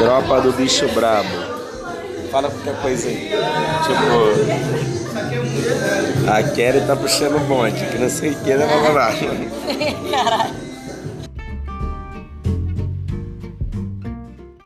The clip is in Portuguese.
Tropa do bicho brabo. Fala qualquer coisa aí. Tipo. A Kelly tá puxando o monte. que não sei o que, né, Caralho.